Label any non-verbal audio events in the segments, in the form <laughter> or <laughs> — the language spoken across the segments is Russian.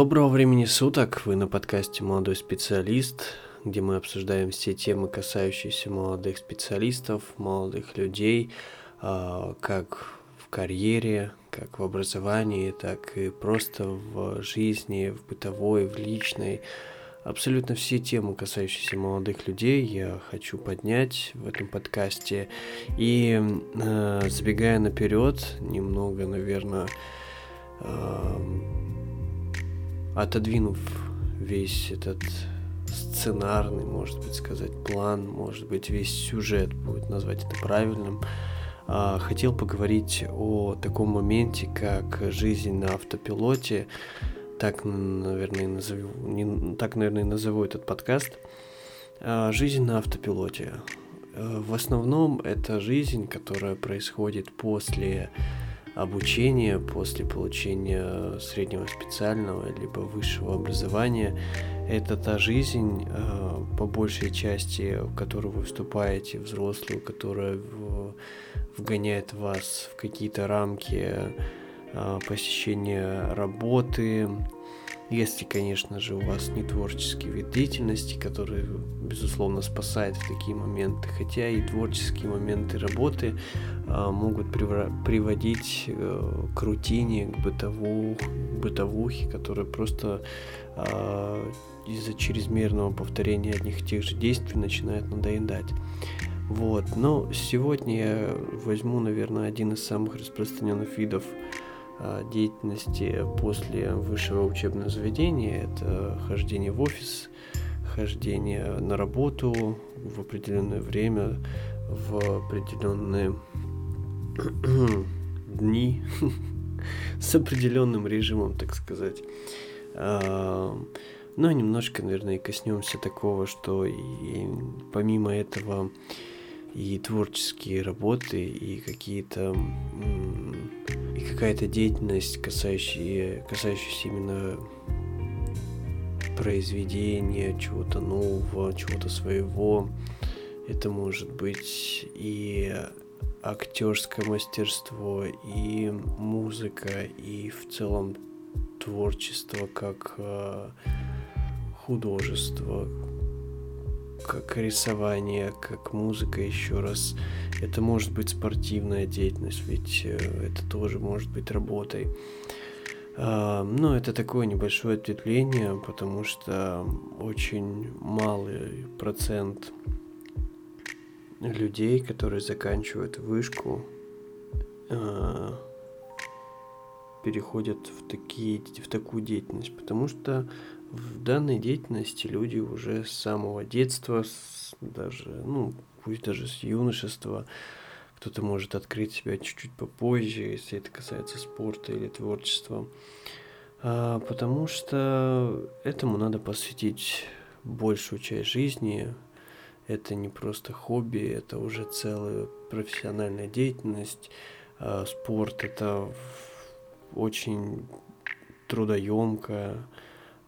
Доброго времени суток! Вы на подкасте «Молодой специалист», где мы обсуждаем все темы, касающиеся молодых специалистов, молодых людей, а, как в карьере, как в образовании, так и просто в жизни, в бытовой, в личной. Абсолютно все темы, касающиеся молодых людей, я хочу поднять в этом подкасте. И э, забегая наперед, немного, наверное, э, отодвинув весь этот сценарный, может быть, сказать, план, может быть, весь сюжет, будет назвать это правильным, а, хотел поговорить о таком моменте, как жизнь на автопилоте. Так, наверное, назову, не, так, наверное, назову этот подкаст. А, жизнь на автопилоте. А, в основном это жизнь, которая происходит после обучения после получения среднего специального либо высшего образования. Это та жизнь, э, по большей части, в которую вы вступаете, взрослую, которая вгоняет вас в какие-то рамки э, посещения работы, если, конечно же, у вас не творческий вид деятельности, который, безусловно, спасает в такие моменты, хотя и творческие моменты работы а, могут приводить а, к рутине, к бытову, бытовухе, которая просто а, из-за чрезмерного повторения одних и тех же действий начинает надоедать. Вот, но сегодня я возьму, наверное, один из самых распространенных видов деятельности после высшего учебного заведения. Это хождение в офис, хождение на работу в определенное время, в определенные <clears throat> дни <laughs> с определенным режимом, так сказать. А, ну, немножко, наверное, коснемся такого, что и помимо этого и творческие работы, и какие-то и какая-то деятельность, касающаяся, касающаяся именно произведения, чего-то нового, чего-то своего. Это может быть и актерское мастерство, и музыка, и в целом творчество как э, художество, как рисование, как музыка еще раз. Это может быть спортивная деятельность, ведь э, это тоже может быть работой. А, но это такое небольшое ответвление, потому что очень малый процент людей, которые заканчивают вышку, а, переходят в, такие, в такую деятельность, потому что в данной деятельности люди уже с самого детства, с, даже, ну, пусть даже с юношества, кто-то может открыть себя чуть-чуть попозже, если это касается спорта или творчества. А, потому что этому надо посвятить большую часть жизни. Это не просто хобби, это уже целая профессиональная деятельность. А, спорт это очень трудоемкая,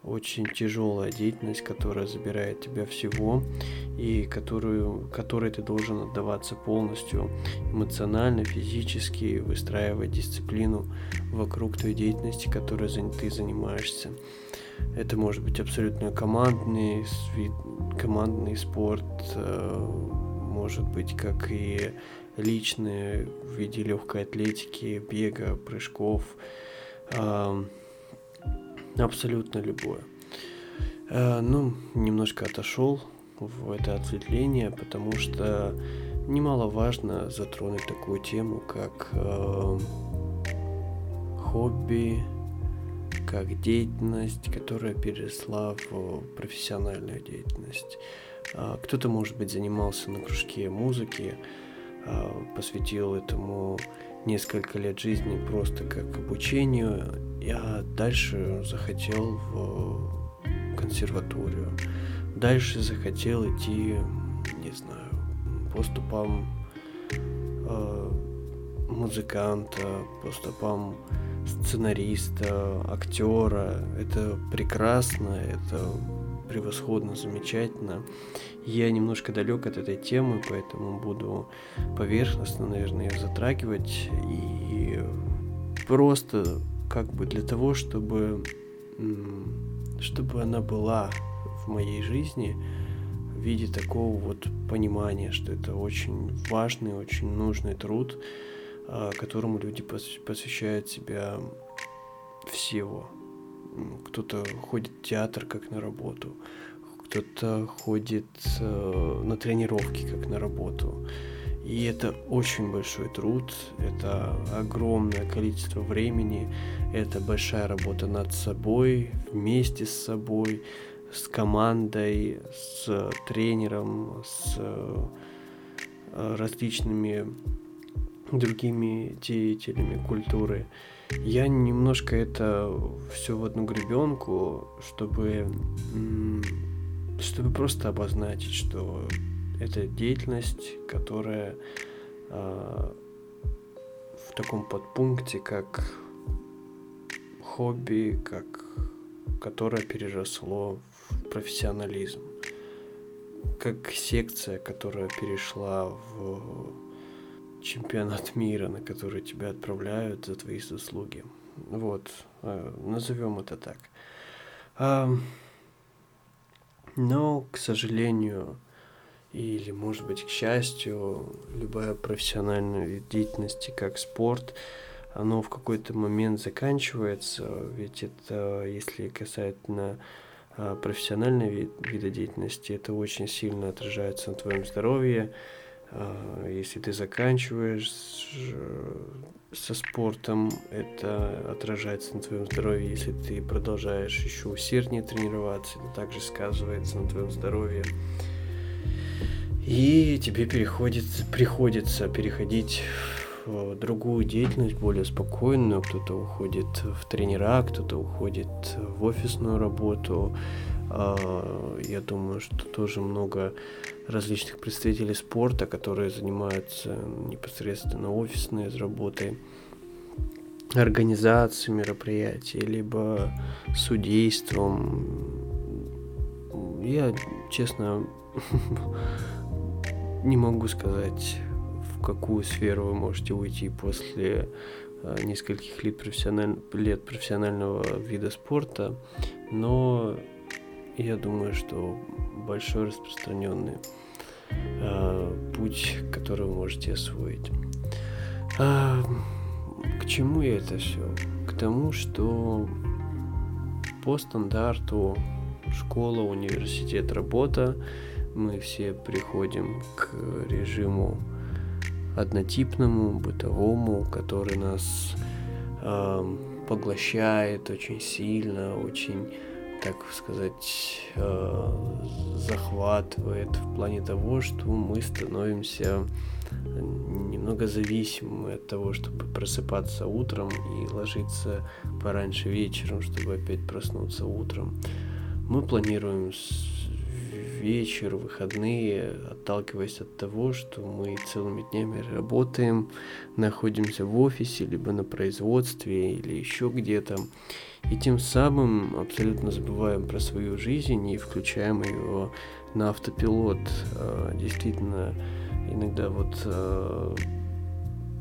очень тяжелая деятельность, которая забирает тебя всего и которую, которой ты должен отдаваться полностью эмоционально, физически, выстраивать дисциплину вокруг той деятельности, которой ты занимаешься. Это может быть абсолютно командный, командный спорт, э, может быть как и личный в виде легкой атлетики, бега, прыжков, Абсолютно любое. Э, ну, немножко отошел в это ответвление, потому что немаловажно затронуть такую тему, как э, хобби, как деятельность, которая переросла в профессиональную деятельность. Э, кто-то, может быть, занимался на кружке музыки, посвятил этому несколько лет жизни просто как обучению, я дальше захотел в консерваторию. Дальше захотел идти, не знаю, по стопам э, музыканта, по стопам сценариста, актера. Это прекрасно, это превосходно, замечательно. Я немножко далек от этой темы, поэтому буду поверхностно, наверное, ее затрагивать и просто как бы для того, чтобы чтобы она была в моей жизни в виде такого вот понимания, что это очень важный, очень нужный труд, а, которому люди посвящают себя всего. Кто-то ходит в театр как на работу, кто-то ходит э, на тренировки как на работу. И это очень большой труд, это огромное количество времени, это большая работа над собой, вместе с собой, с командой, с тренером, с э, различными другими деятелями культуры. Я немножко это все в одну гребенку, чтобы, чтобы просто обозначить, что это деятельность, которая э, в таком подпункте, как хобби, как которое переросло в профессионализм, как секция, которая перешла в чемпионат мира, на который тебя отправляют за твои заслуги. Вот, э, назовем это так. Но, к сожалению, или, может быть, к счастью, любая профессиональная деятельность, как спорт, оно в какой-то момент заканчивается, ведь это, если касательно а, профессиональной вид, вида деятельности, это очень сильно отражается на твоем здоровье. А, если ты заканчиваешь со спортом, это отражается на твоем здоровье. Если ты продолжаешь еще усерднее тренироваться, это также сказывается на твоем здоровье. И тебе переходит, приходится переходить в другую деятельность, более спокойную. Кто-то уходит в тренера, кто-то уходит в офисную работу. А, я думаю, что тоже много различных представителей спорта, которые занимаются непосредственно офисной работой, организацией мероприятий, либо судейством. Я, честно, <laughs> не могу сказать, в какую сферу вы можете уйти после э, нескольких лет, профессиональ... лет профессионального вида спорта, но я думаю, что большой распространенный э, путь, который вы можете освоить. А, к чему это все? К тому, что по стандарту школа, университет, работа мы все приходим к режиму однотипному, бытовому, который нас э, поглощает очень сильно, очень, так сказать, э, захватывает в плане того, что мы становимся немного зависимы от того, чтобы просыпаться утром и ложиться пораньше вечером, чтобы опять проснуться утром. Мы планируем вечер, выходные, отталкиваясь от того, что мы целыми днями работаем, находимся в офисе, либо на производстве, или еще где-то. И тем самым абсолютно забываем про свою жизнь и включаем ее на автопилот. А, действительно, иногда вот а,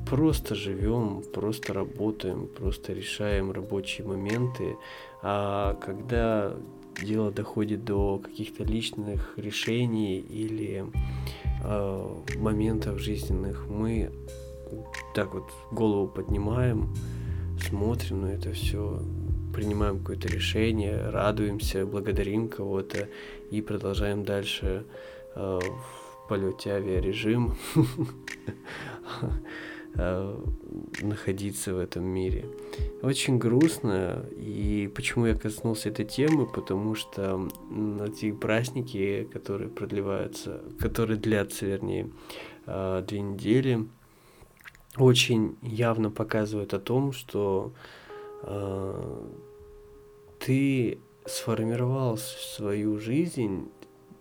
просто живем, просто работаем, просто решаем рабочие моменты. А когда дело доходит до каких-то личных решений или э, моментов жизненных, мы так вот голову поднимаем, смотрим на это все, принимаем какое-то решение, радуемся, благодарим кого-то и продолжаем дальше э, в полете авиарежим <laughs> Э, находиться в этом мире. Очень грустно, и почему я коснулся этой темы, потому что эти праздники, которые продлеваются, которые длятся, вернее, э, две недели, очень явно показывают о том, что э, ты сформировал свою жизнь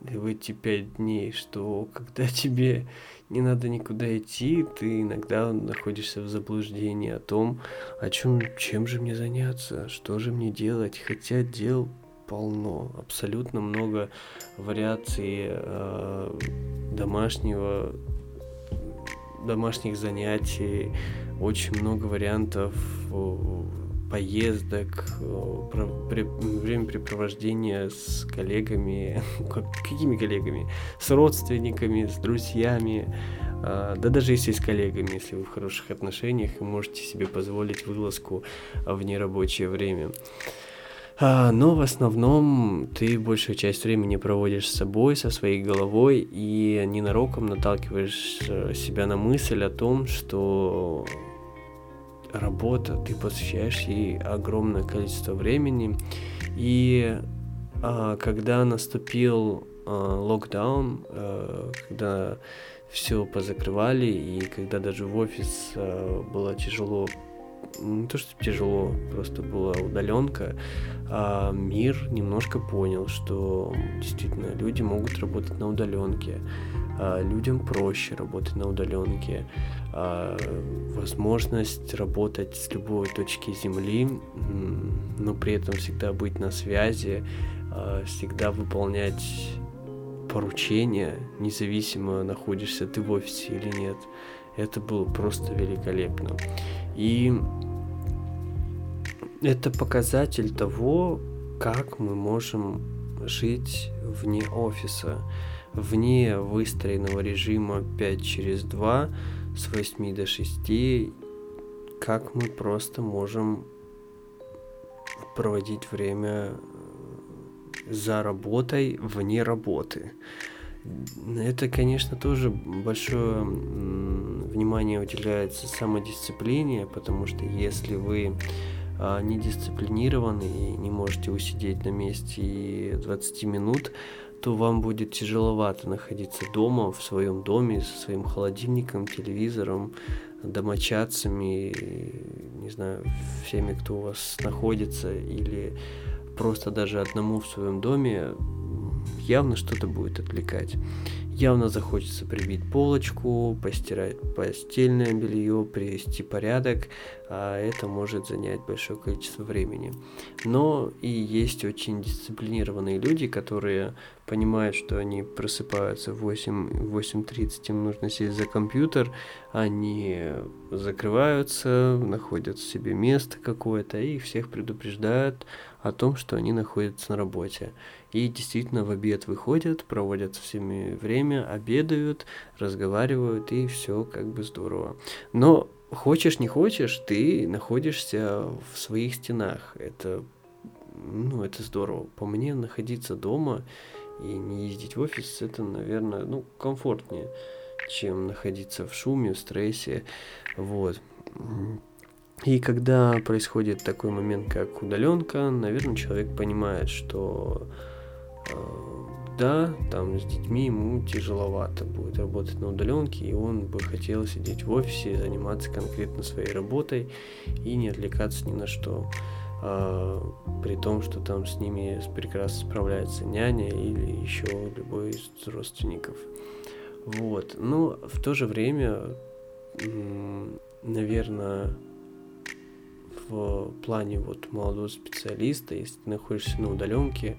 в эти пять дней, что когда <laughs> тебе не надо никуда идти, ты иногда находишься в заблуждении о том, о чем, чем же мне заняться, что же мне делать, хотя дел полно, абсолютно много вариаций э, домашнего, домашних занятий, очень много вариантов поездок, времяпрепровождения с коллегами, <laughs> какими коллегами, с родственниками, с друзьями, а, да даже если с коллегами, если вы в хороших отношениях и можете себе позволить вылазку в нерабочее время. А, но в основном ты большую часть времени проводишь с собой, со своей головой и ненароком наталкиваешь э, себя на мысль о том, что работа, ты посвящаешь ей огромное количество времени. И а, когда наступил а, локдаун, а, когда все позакрывали, и когда даже в офис а, было тяжело не то, что тяжело, просто была удаленка, а мир немножко понял, что действительно люди могут работать на удаленке, людям проще работать на удаленке, а возможность работать с любой точки Земли, но при этом всегда быть на связи, а всегда выполнять поручения, независимо находишься ты в офисе или нет. Это было просто великолепно. И это показатель того, как мы можем жить вне офиса, вне выстроенного режима 5 через 2 с 8 до 6, как мы просто можем проводить время за работой вне работы. Это, конечно, тоже большое внимание уделяется самодисциплине, потому что если вы а, не дисциплинированы и не можете усидеть на месте 20 минут, то вам будет тяжеловато находиться дома, в своем доме, со своим холодильником, телевизором, домочадцами, не знаю, всеми, кто у вас находится, или просто даже одному в своем доме, явно что-то будет отвлекать. Явно захочется прибить полочку, постирать постельное белье, привести порядок, а это может занять большое количество времени. Но и есть очень дисциплинированные люди, которые понимают, что они просыпаются в 8, 8.30, им нужно сесть за компьютер, они закрываются, находят себе место какое-то и всех предупреждают о том, что они находятся на работе. И действительно в обед выходят, проводят со всеми время, обедают, разговаривают, и все как бы здорово. Но хочешь не хочешь, ты находишься в своих стенах. Это, ну, это здорово. По мне, находиться дома и не ездить в офис, это, наверное, ну, комфортнее, чем находиться в шуме, в стрессе. Вот. И когда происходит такой момент, как удаленка, наверное, человек понимает, что э, да, там с детьми ему тяжеловато будет работать на удаленке, и он бы хотел сидеть в офисе, заниматься конкретно своей работой и не отвлекаться ни на что. А, при том, что там с ними прекрасно справляется няня или еще любой из родственников. Вот. Но в то же время, наверное, в плане вот молодого специалиста, если ты находишься на удаленке,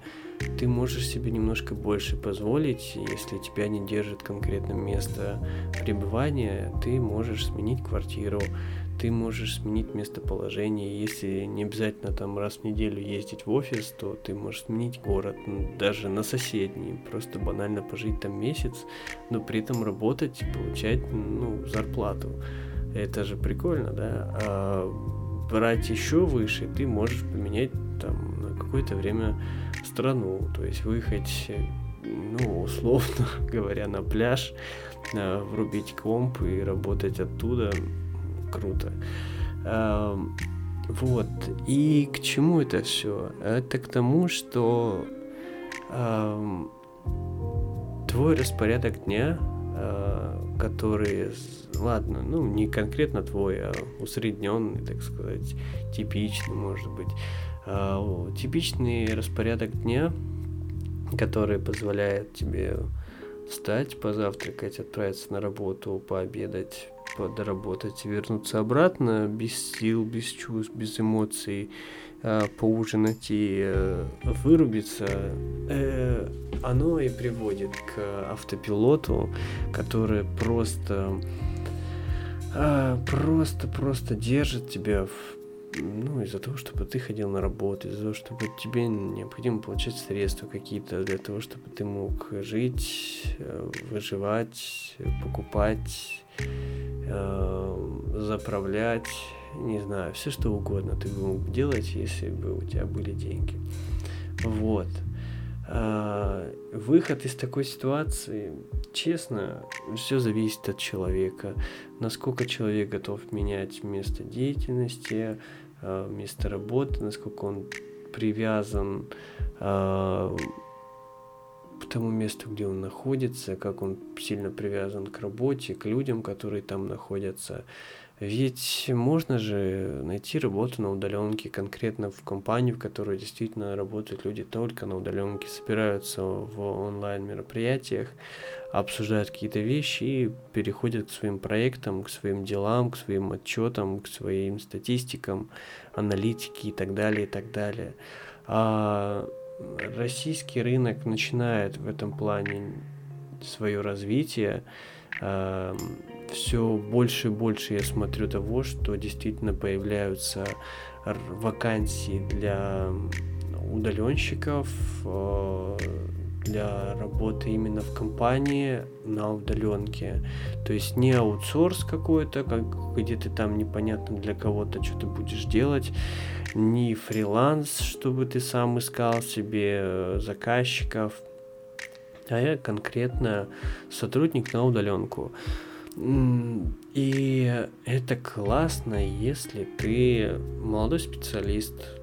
ты можешь себе немножко больше позволить, если тебя не держит конкретно место пребывания, ты можешь сменить квартиру, ты можешь сменить местоположение. Если не обязательно там раз в неделю ездить в офис, то ты можешь сменить город, даже на соседний, просто банально пожить там месяц, но при этом работать получать ну, зарплату. Это же прикольно, да? А брать еще выше, ты можешь поменять там на какое-то время страну, то есть выехать, ну, условно <laughs> говоря, на пляж, э, врубить комп и работать оттуда. Круто. Вот. И к чему это все? Это к тому, что твой распорядок дня, э, который ладно, ну, не конкретно твой, а усредненный, так сказать, типичный, может быть. А, типичный распорядок дня, который позволяет тебе встать, позавтракать, отправиться на работу, пообедать, подработать, вернуться обратно без сил, без чувств, без эмоций, а, поужинать и э, вырубиться, э, оно и приводит к автопилоту, который просто просто-просто держит тебя в ну, из-за того, чтобы ты ходил на работу, из-за того, чтобы тебе необходимо получать средства какие-то для того, чтобы ты мог жить, э, выживать, покупать, э, заправлять, не знаю, все что угодно ты бы мог делать, если бы у тебя были деньги. Вот. А, выход из такой ситуации, честно, все зависит от человека. Насколько человек готов менять место деятельности, а, место работы, насколько он привязан к тому месту, где он находится, как он сильно привязан к работе, к людям, которые там находятся. Ведь можно же найти работу на удаленке конкретно в компании, в которой действительно работают люди только на удаленке, собираются в онлайн мероприятиях, обсуждают какие-то вещи и переходят к своим проектам, к своим делам, к своим отчетам, к своим статистикам, аналитике и так далее, и так далее. А российский рынок начинает в этом плане свое развитие. Все больше и больше я смотрю того, что действительно появляются вакансии для удаленщиков, э, для работы именно в компании на удаленке. То есть не аутсорс какой-то, как, где ты там непонятно для кого-то что-то будешь делать, не фриланс, чтобы ты сам искал себе э, заказчиков, а я конкретно сотрудник на удаленку. И это классно, если ты молодой специалист.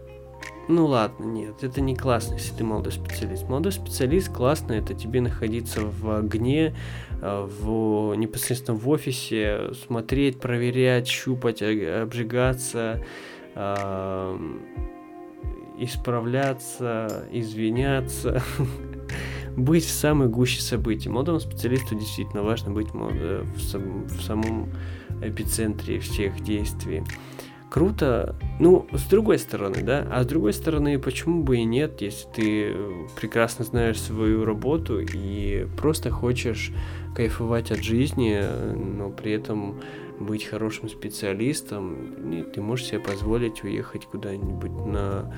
Ну ладно, нет, это не классно, если ты молодой специалист. Молодой специалист классно, это тебе находиться в огне, э, в, непосредственно в офисе, смотреть, проверять, щупать, обжигаться, э, исправляться, извиняться. <laughs> быть в самой гуще событий. Молодому специалисту действительно важно быть э, в самом эпицентре всех действий. Круто, ну, с другой стороны, да, а с другой стороны, почему бы и нет, если ты прекрасно знаешь свою работу и просто хочешь кайфовать от жизни, но при этом быть хорошим специалистом, и ты можешь себе позволить уехать куда-нибудь на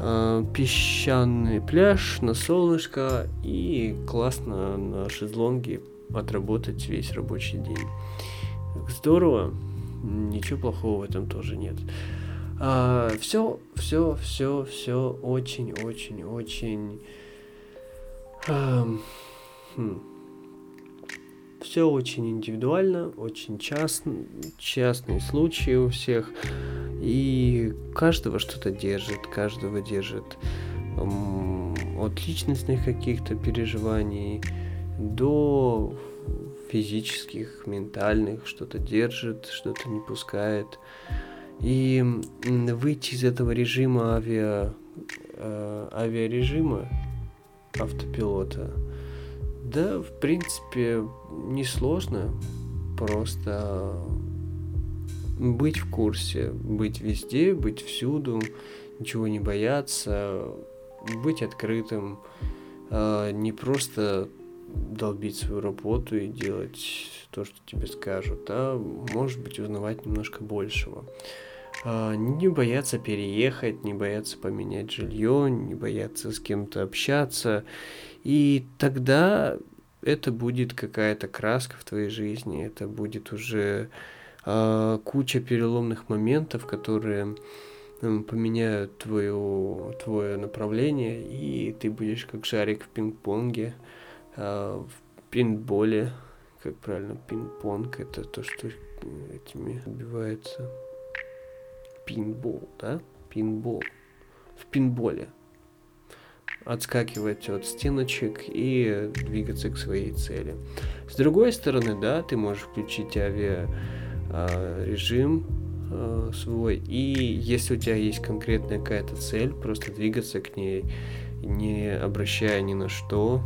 э, песчаный пляж, на солнышко и классно на шезлонге отработать весь рабочий день. Здорово, ничего плохого в этом тоже нет. А, все, все, все, все очень, очень, очень. А, хм все очень индивидуально, очень частно, частные случаи у всех. И каждого что-то держит, каждого держит от личностных каких-то переживаний до физических, ментальных, что-то держит, что-то не пускает. И выйти из этого режима авиа, э, авиарежима автопилота – да, в принципе, несложно. Просто быть в курсе, быть везде, быть всюду, ничего не бояться, быть открытым, а не просто долбить свою работу и делать то, что тебе скажут, а может быть узнавать немножко большего. А, не бояться переехать, не бояться поменять жилье, не бояться с кем-то общаться и тогда это будет какая-то краска в твоей жизни, это будет уже э, куча переломных моментов, которые поменяют твое, твое направление, и ты будешь как шарик в пинг-понге, в пинболе, как правильно, пинг-понг, это то, что этими отбивается. Пинбол, да? Пинбол. В пинболе отскакивать от стеночек и двигаться к своей цели. С другой стороны, да, ты можешь включить авиа а, режим а, свой, и если у тебя есть конкретная какая-то цель, просто двигаться к ней, не обращая ни на что,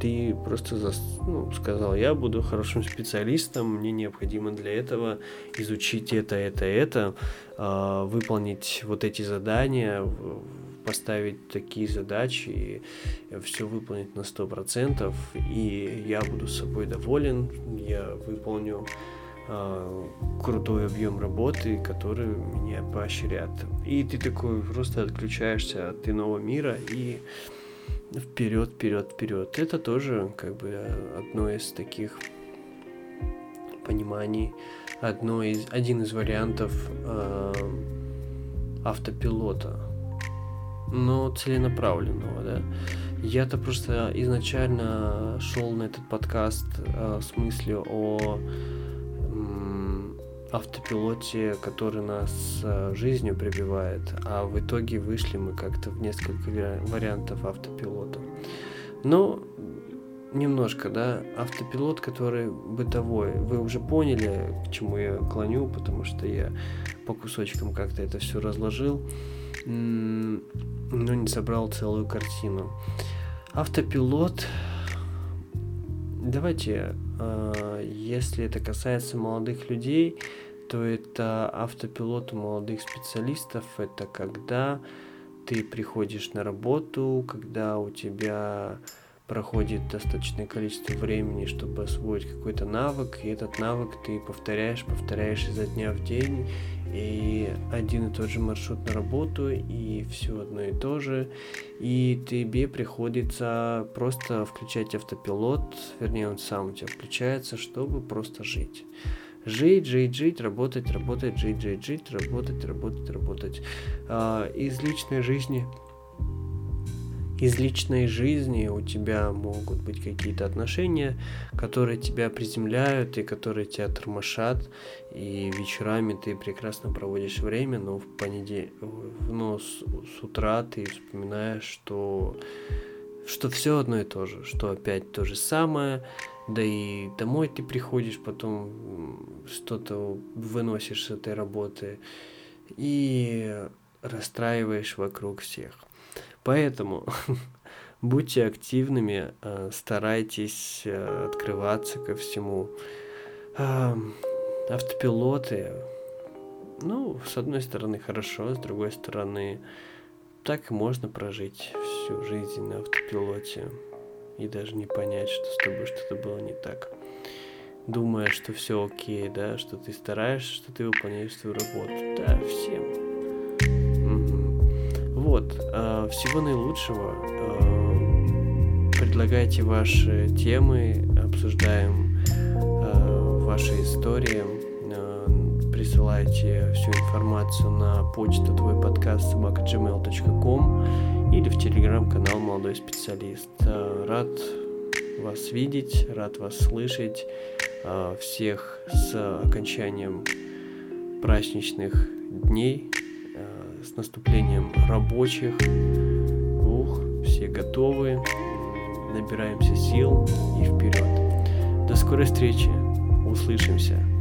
ты просто зас... ну, сказал, я буду хорошим специалистом, мне необходимо для этого изучить это, это, это, э, выполнить вот эти задания, поставить такие задачи и все выполнить на 100%, и я буду с собой доволен, я выполню э, крутой объем работы, который меня поощрят. И ты такой просто отключаешься от иного мира и вперед, вперед, вперед. Это тоже как бы одно из таких пониманий, одно из, один из вариантов э, автопилота, но целенаправленного, да. Я-то просто изначально шел на этот подкаст э, в смысле о автопилоте, который нас э, жизнью прибивает, а в итоге вышли мы как-то в несколько вариантов автопилота. Но немножко, да, автопилот, который бытовой. Вы уже поняли, к чему я клоню, потому что я по кусочкам как-то это все разложил, но не собрал целую картину. Автопилот, давайте, а, если это касается молодых людей, то это автопилот молодых специалистов, это когда ты приходишь на работу, когда у тебя проходит достаточное количество времени, чтобы освоить какой-то навык, и этот навык ты повторяешь, повторяешь изо дня в день, и один и тот же маршрут на работу, и все одно и то же, и тебе приходится просто включать автопилот, вернее он сам у тебя включается, чтобы просто жить. Жить, жить, жить, работать, работать, жить, жить, жить, работать, работать, работать. А, из личной жизни из личной жизни у тебя могут быть какие-то отношения, которые тебя приземляют и которые тебя тормошат, и вечерами ты прекрасно проводишь время, но в понедельник, но с, с утра ты вспоминаешь, что что все одно и то же, что опять то же самое, да и домой ты приходишь, потом что-то выносишь с этой работы и расстраиваешь вокруг всех. Поэтому <laughs> будьте активными, э, старайтесь э, открываться ко всему. Автопилоты, ну, с одной стороны хорошо, с другой стороны, так можно прожить всю жизнь на автопилоте и даже не понять, что с тобой что-то было не так. Думая, что все окей, да, что ты стараешься, что ты выполняешь свою работу. Да, всем вот, э, всего наилучшего. Э, предлагайте ваши темы, обсуждаем э, ваши истории. Присылайте всю информацию на почту твой подкаст собака.gmail.com или в телеграм-канал Молодой специалист. Рад вас видеть, рад вас слышать. Всех с окончанием праздничных дней с наступлением рабочих. Ух, все готовы, набираемся сил и вперед. До скорой встречи, услышимся.